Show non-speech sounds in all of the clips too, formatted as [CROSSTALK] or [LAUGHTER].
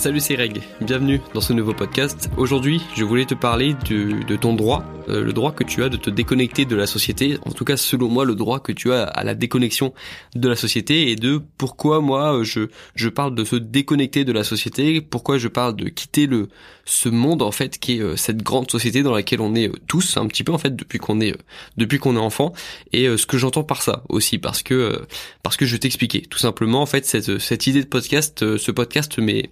Salut c'est Reg, bienvenue dans ce nouveau podcast. Aujourd'hui je voulais te parler de, de ton droit, euh, le droit que tu as de te déconnecter de la société, en tout cas selon moi le droit que tu as à la déconnexion de la société et de pourquoi moi je, je parle de se déconnecter de la société, pourquoi je parle de quitter le ce monde en fait qui est euh, cette grande société dans laquelle on est euh, tous un petit peu en fait depuis qu'on est depuis qu'on est enfant et ce que j'entends par ça aussi parce que parce que je t'expliquais tout simplement en fait cette, cette idée de podcast ce podcast mais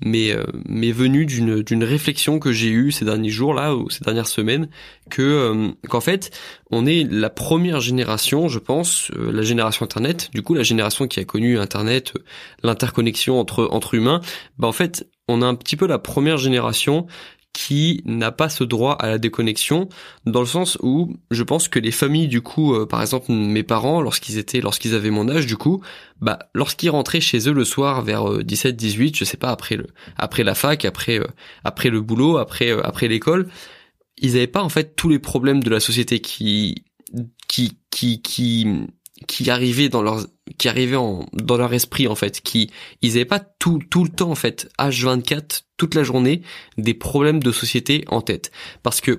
mais euh, m'est venu d'une d'une réflexion que j'ai eue ces derniers jours là ou ces dernières semaines que euh, qu'en fait on est la première génération je pense euh, la génération internet. Du coup la génération qui a connu internet l'interconnexion entre entre humains bah en fait on a un petit peu la première génération qui n'a pas ce droit à la déconnexion dans le sens où je pense que les familles du coup euh, par exemple mes parents lorsqu'ils étaient lorsqu'ils avaient mon âge du coup bah lorsqu'ils rentraient chez eux le soir vers 17 euh, 18 je sais pas après le après la fac après euh, après le boulot après après l'école ils avaient pas en fait tous les problèmes de la société qui qui qui qui qui arrivaient dans leur qui arrivaient en, dans leur esprit en fait qui ils avaient pas tout tout le temps en fait H24 toute la journée des problèmes de société en tête parce que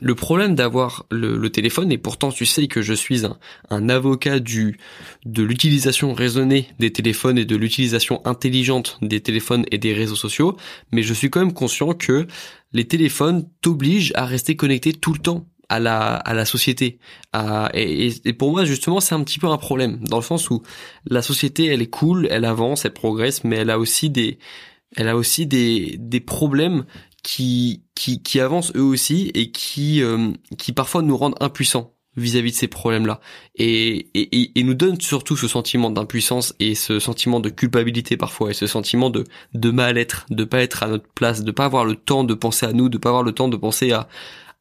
le problème d'avoir le, téléphone, et pourtant tu sais que je suis un, avocat du de l'utilisation raisonnée des téléphones et de l'utilisation intelligente des téléphones et des réseaux sociaux, mais je suis quand même conscient que les téléphones t'obligent à rester connecté tout le temps à la à la société. et, pour moi justement c'est un petit peu un problème dans le sens où la société elle est cool, elle avance, elle progresse, mais elle a aussi des elle a aussi des des problèmes qui qui avancent eux aussi et qui euh, qui parfois nous rendent impuissants vis-à-vis de ces problèmes-là. Et, et, et nous donne surtout ce sentiment d'impuissance et ce sentiment de culpabilité parfois et ce sentiment de de mal-être, de pas être à notre place, de pas avoir le temps de penser à nous, de pas avoir le temps de penser à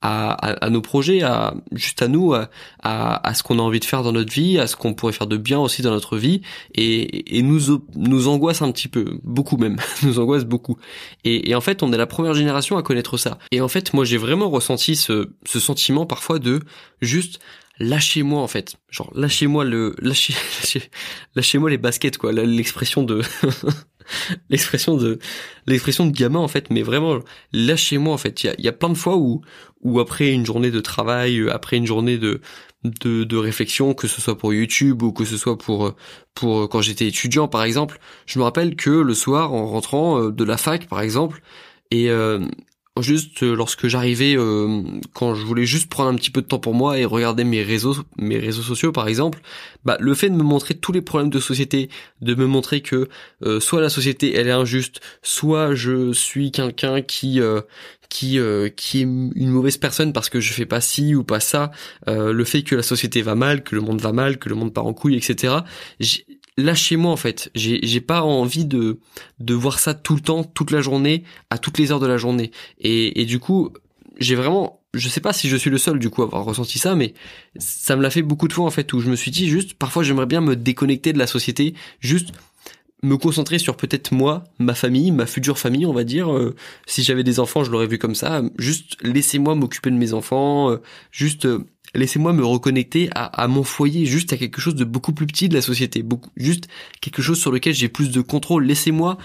à, à, nos projets, à juste à nous, à, à ce qu'on a envie de faire dans notre vie, à ce qu'on pourrait faire de bien aussi dans notre vie, et, et nous nous angoisse un petit peu, beaucoup même, [LAUGHS] nous angoisse beaucoup. Et, et, en fait, on est la première génération à connaître ça. Et en fait, moi, j'ai vraiment ressenti ce, ce sentiment parfois de juste lâchez-moi en fait genre lâchez-moi le lâchez [LAUGHS] lâchez-moi les baskets quoi l'expression de [LAUGHS] [LAUGHS] l'expression de l'expression de gamin en fait mais vraiment lâchez-moi en fait il y a, plein de fois où où après une journée de travail euh, après une journée de de, réflexion que ce soit pour YouTube ou que ce soit pour pour quand j'étais étudiant par exemple je me rappelle que le soir en rentrant euh, de la fac par exemple et euh, juste euh, lorsque j'arrivais euh, quand je voulais juste prendre un petit peu de temps pour moi et regarder mes réseaux mes réseaux sociaux par exemple bah le fait de me montrer tous les problèmes de société de me montrer que euh, soit la société elle est injuste soit je suis quelqu'un qui qui qui est une mauvaise personne parce que je fais pas ci ou pas ça le fait que la société va mal que le monde va mal que le monde part en couille etc lâchez-moi en fait. J'ai pas envie de de voir ça tout le temps, toute la journée, à toutes les heures de la journée. Et et du coup, j'ai vraiment je sais pas si je suis le seul du coup à avoir ressenti ça mais ça me l'a fait beaucoup de fois en fait où je me suis dit juste parfois j'aimerais bien me déconnecter de la société, juste me concentrer sur peut-être moi, ma famille, ma future famille, on va dire. Euh, si j'avais des enfants, je l'aurais vu comme ça. Juste laissez-moi m'occuper de mes enfants. Euh, juste euh, laissez-moi me reconnecter à, à, mon foyer, juste à quelque chose de beaucoup plus petit de la société, beaucoup, juste quelque chose sur lequel j'ai plus de contrôle. Laissez-moi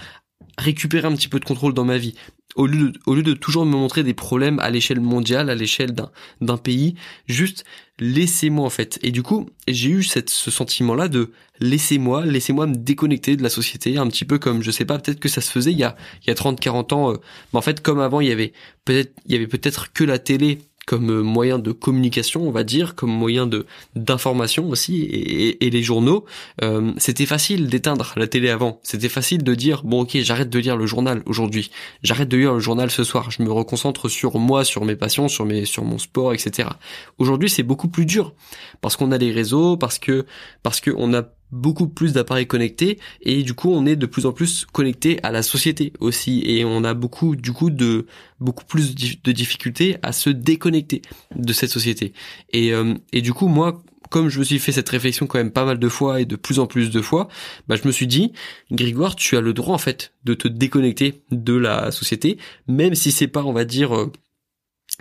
récupérer un petit peu de contrôle dans ma vie. Au lieu de, au lieu de toujours me montrer des problèmes à l'échelle mondiale, à l'échelle d'un, pays, juste laissez-moi en fait. Et du coup, j'ai eu cette, ce sentiment-là de laissez-moi, laissez-moi me déconnecter de la société, un petit peu comme, je sais pas, peut-être que ça se faisait il y a, il y a 30, 40 ans, euh, mais en fait, comme avant, il y avait peut-être, il y avait peut-être que la télé comme moyen de communication, on va dire, comme moyen de d'information aussi, et, et, les journaux, euh, c'était facile d'éteindre la télé avant. C'était facile de dire bon ok, j'arrête de lire le journal aujourd'hui, j'arrête de lire le journal ce soir, je me reconcentre sur moi, sur mes passions, sur mes sur mon sport, etc. Aujourd'hui, c'est beaucoup plus dur parce qu'on a les réseaux, parce que parce que on a beaucoup plus d'appareils connectés et du coup on est de plus en plus connecté à la société aussi et on a beaucoup du coup de beaucoup plus de difficultés à se déconnecter de cette société. Et euh, et du coup moi comme je me suis fait cette réflexion quand même pas mal de fois et de plus en plus de fois, bah je me suis dit, Grégoire, tu as le droit en fait de te déconnecter de la société, même si c'est pas, on va dire, euh,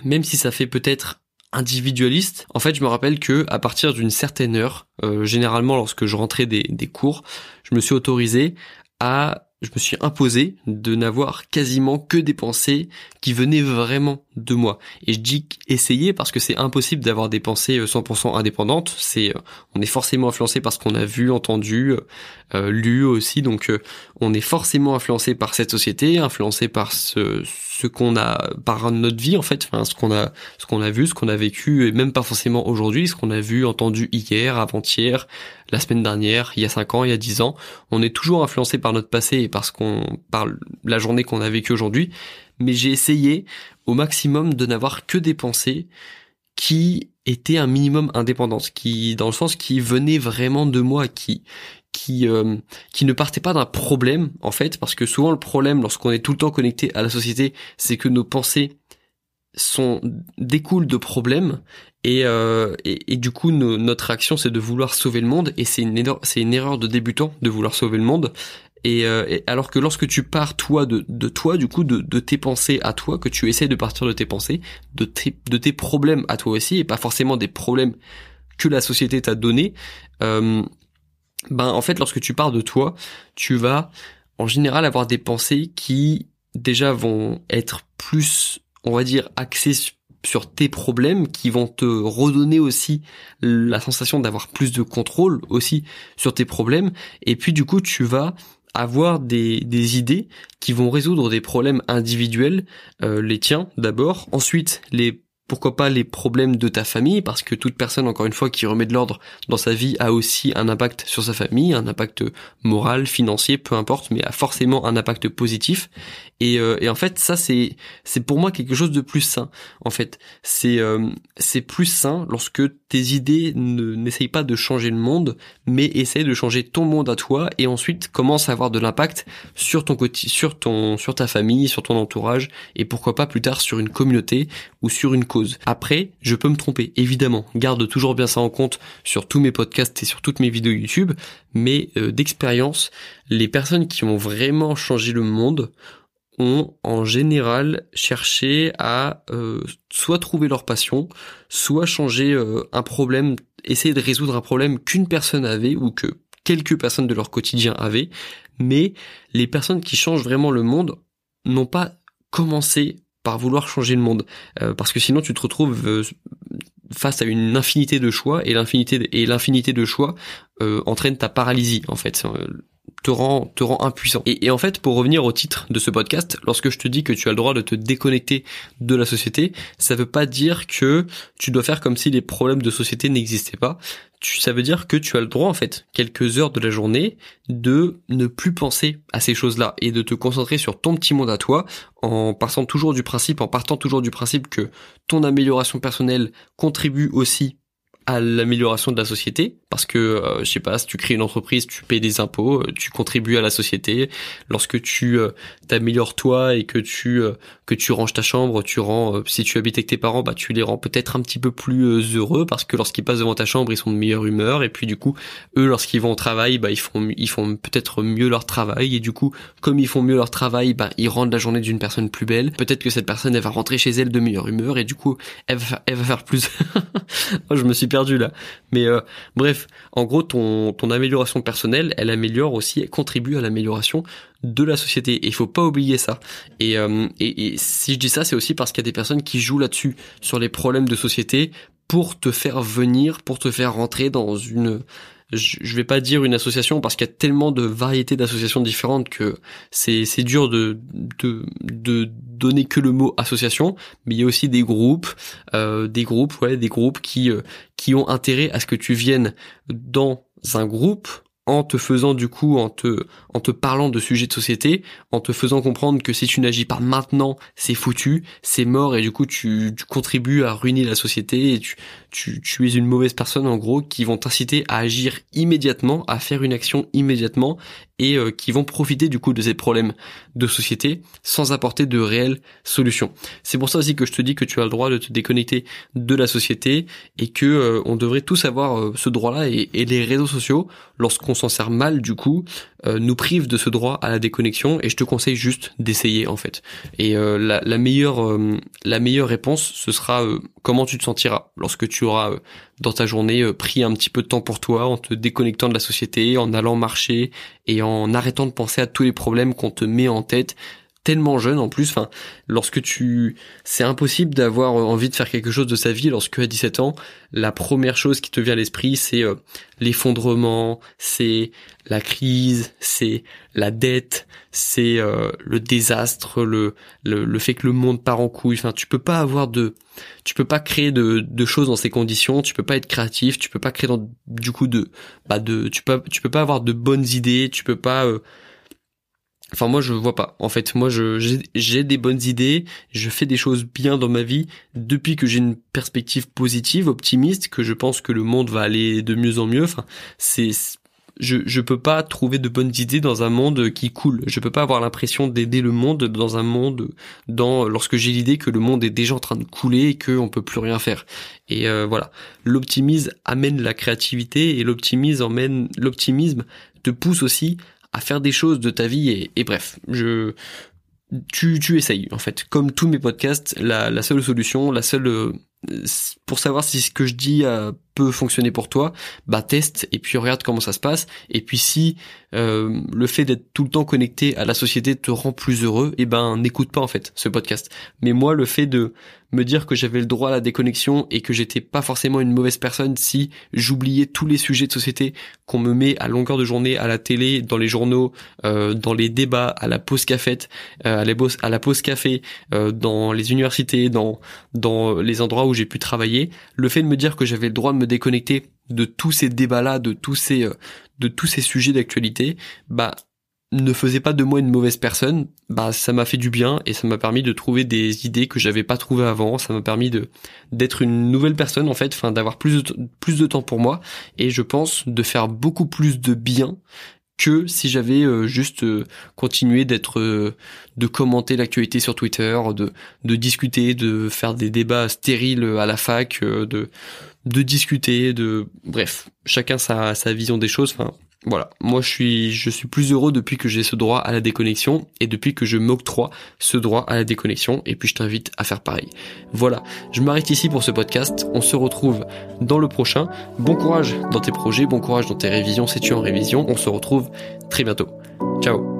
même si ça fait peut-être individualiste. En fait, je me rappelle que à partir d'une certaine heure, euh, généralement lorsque je rentrais des, des cours, je me suis autorisé à je me suis imposé de n'avoir quasiment que des pensées qui venaient vraiment de moi. Et je dis essayer parce que c'est impossible d'avoir des pensées 100% euh, indépendantes. C'est, euh, on est forcément influencé par ce qu'on a vu, entendu, euh, lu aussi. Donc, on est forcément influencé par cette société, influencé par ce, ce qu'on a, par notre vie en fait, enfin, ce qu'on a, ce qu'on a vu, ce qu'on a vécu, et même pas forcément aujourd'hui, ce qu'on a vu, entendu hier, avant-hier, la semaine dernière, il y a cinq ans, il y a dix ans. On est toujours influencé par notre passé et parce qu'on, par la journée qu'on a vécue aujourd'hui. Mais j'ai essayé au maximum de n'avoir que des pensées qui étaient un minimum indépendantes, qui, dans le sens qui venaient vraiment de moi, qui, qui, euh, qui ne partaient pas d'un problème en fait, parce que souvent le problème lorsqu'on est tout le temps connecté à la société, c'est que nos pensées sont découlent de problèmes et, euh, et, du coup notre action c'est de vouloir sauver le monde et c'est une c'est une erreur de débutant de vouloir sauver le monde euh, et, alors que lorsque tu pars toi de, de toi du coup de, de tes pensées à toi que tu essaies de partir de tes pensées de tes de tes problèmes à toi aussi et pas forcément des problèmes que la société t'a donné euh, ben en fait lorsque tu pars de toi tu vas en général avoir des pensées qui déjà vont être plus on va dire axées sur tes problèmes qui vont te redonner aussi la sensation d'avoir plus de contrôle aussi sur tes problèmes. Et puis du coup tu vas avoir des, des idées qui vont résoudre des problèmes individuels, euh, les tiens d'abord, ensuite les pourquoi pas les problèmes de ta famille, parce que toute personne, encore une fois, qui remet de l'ordre dans sa vie a aussi un impact sur sa famille, un impact moral, financier, peu importe, mais a forcément un impact positif. Et, euh, et en fait, ça c'est c'est pour moi quelque chose de plus sain. En fait, c'est euh, c'est plus sain lorsque tes idées ne n'essayent pas de changer le monde, mais essayent de changer ton monde à toi, et ensuite commence à avoir de l'impact sur ton sur ton sur ta famille, sur ton entourage, et pourquoi pas plus tard sur une communauté ou sur une cause. Après, je peux me tromper, évidemment. Garde toujours bien ça en compte sur tous mes podcasts et sur toutes mes vidéos YouTube, mais euh, d'expérience, les personnes qui ont vraiment changé le monde ont en général cherché à euh, soit trouver leur passion, soit changer euh, un problème, essayer de résoudre un problème qu'une personne avait ou que quelques personnes de leur quotidien avaient, mais les personnes qui changent vraiment le monde n'ont pas commencé par vouloir changer le monde, euh, parce que sinon tu te retrouves face à une infinité de choix et l'infinité et l'infinité de choix entraîne ta paralysie en fait te rend te rend impuissant. Et, en fait, pour revenir au titre de ce podcast, lorsque je te dis que tu as le droit de te déconnecter de la société, ça veut pas dire que tu dois faire comme si les problèmes de société n'existaient pas. Ça veut dire que tu as le droit en fait, quelques heures de la journée, de ne plus penser à ces choses-là et de te concentrer sur ton petit monde à toi, en partant toujours du principe, en partant toujours du principe que ton amélioration personnelle contribue aussi à l'amélioration de la société parce que euh, je sais pas si tu crées une entreprise tu payes des impôts euh, tu contribues à la société. Lorsque tu euh, t'améliores toi et que tu que tu ranges ta chambre tu rends si tu habites avec tes parents bah tu les rends peut-être un petit peu plus heureux parce que lorsqu'ils passent devant ta chambre ils sont de meilleure humeur. Et puis du coup eux lorsqu'ils vont au travail bah ils font ils font peut-être mieux leur travail. Et du coup comme ils font mieux leur travail bah ils rendent la journée d'une personne plus belle. Peut-être que cette personne elle va rentrer chez elle de meilleure humeur. Et du coup elle va, elle va faire plus. [LAUGHS] Moi je me suis là. Mais euh, bref, en gros, ton, amélioration personnelle, elle améliore aussi, elle contribue à l'amélioration de la société. Et il faut pas oublier ça. Euh, et, et si je dis ça, c'est aussi parce qu'il y a des personnes qui jouent là-dessus, sur les problèmes de société, pour te faire venir, pour te faire rentrer dans une je vais pas dire une association parce qu'il y a tellement de variétés d'associations différentes que c'est c'est dur de, de de donner que le mot association mais il y a aussi des groupes euh, des groupes ouais des groupes qui euh, qui ont intérêt à ce que tu viennes dans un groupe en te faisant du coup, en te, en te parlant de sujets de société, en te faisant comprendre que si tu n'agis pas maintenant, c'est foutu, c'est mort et du coup tu, tu, contribues à ruiner la société et tu, tu, tu es une mauvaise personne en gros qui vont t'inciter à agir immédiatement, à faire une action immédiatement et euh, qui vont profiter du coup de ces problèmes de société sans apporter de réelles solutions. C'est pour ça aussi que je te dis que tu as le droit de te déconnecter de la société et que euh, on devrait tous avoir euh, ce droit-là et, et, les réseaux sociaux lorsqu'on s'en sert mal du coup nous prive de ce droit à la déconnexion et je te conseille juste d'essayer en fait. Et euh, la, la, meilleure la meilleure réponse ce sera comment tu te sentiras lorsque tu auras dans ta journée pris un petit peu de temps pour toi en te déconnectant de la société, en allant marcher et en arrêtant de penser à tous les problèmes qu'on te met en tête tellement jeune en plus. Enfin, lorsque tu, c'est impossible d'avoir envie de faire quelque chose de sa vie lorsque à 17 ans, la première chose qui te vient à l'esprit, c'est euh, l'effondrement, c'est la crise, c'est la dette, c'est euh, le désastre, le, le, fait que le monde part en couille. Enfin, tu peux pas avoir de, tu peux pas créer de, de choses dans ces conditions. Tu peux pas être créatif. Tu peux pas créer dans, du coup de, bah de, tu peux, tu peux pas avoir de bonnes idées. Tu peux pas euh, Enfin moi je vois pas. En fait moi je j'ai des bonnes idées, je fais des choses bien dans ma vie depuis que j'ai une perspective positive, optimiste, que je pense que le monde va aller de mieux en mieux. Enfin c'est je je peux pas trouver de bonnes idées dans un monde qui coule. Je peux pas avoir l'impression d'aider le monde dans un monde dans lorsque j'ai l'idée que le monde est déjà en train de couler et que on peut plus rien faire. Et euh, voilà, l'optimisme amène la créativité et l'optimisme emmène l'optimisme te pousse aussi à faire des choses de ta vie et, bref, je tu, tu essayes en fait. Comme tous mes podcasts, la, seule solution, la seule euh, pour savoir si ce que je dis euh, peut fonctionner pour toi, bah teste et puis regarde comment ça se passe. Et puis si euh, le fait d'être tout le temps connecté à la société te rend plus heureux, eh ben n'écoute pas en fait ce podcast. Mais moi, le fait de me dire que j'avais le droit à la déconnexion et que j'étais pas forcément une mauvaise personne si j'oubliais tous les sujets de société qu'on me met à longueur de journée à la télé, dans les journaux, euh, dans les débats, à la pause café, euh, à, à la pause café, euh, dans les universités, dans dans les endroits où j'ai pu travailler, le fait de me dire que j'avais le droit de me déconnecter de tous ces débats-là, de tous ces euh, de tous ces sujets d'actualité, bah ne faisait pas de moi une mauvaise personne, bah ça m'a fait du bien et ça m'a permis de trouver des idées que j'avais pas trouvées avant, ça m'a permis de d'être une nouvelle personne en fait, enfin d'avoir plus plus de temps pour moi. Et je pense de faire beaucoup plus de bien que si j'avais euh, juste euh, continué d'être de commenter l'actualité sur Twitter, de de discuter, de faire des débats stériles à la fac, de de discuter, de bref, chacun sa sa vision des choses, enfin voilà, moi je suis je suis plus heureux depuis que j'ai ce droit à la déconnexion et depuis que je m'octroie ce droit à la déconnexion et puis je t'invite à faire pareil. Voilà, je m'arrête ici pour ce podcast, on se retrouve dans le prochain. Bon courage dans tes projets, bon courage dans tes révisions si tu en révision, on se retrouve très bientôt. Ciao.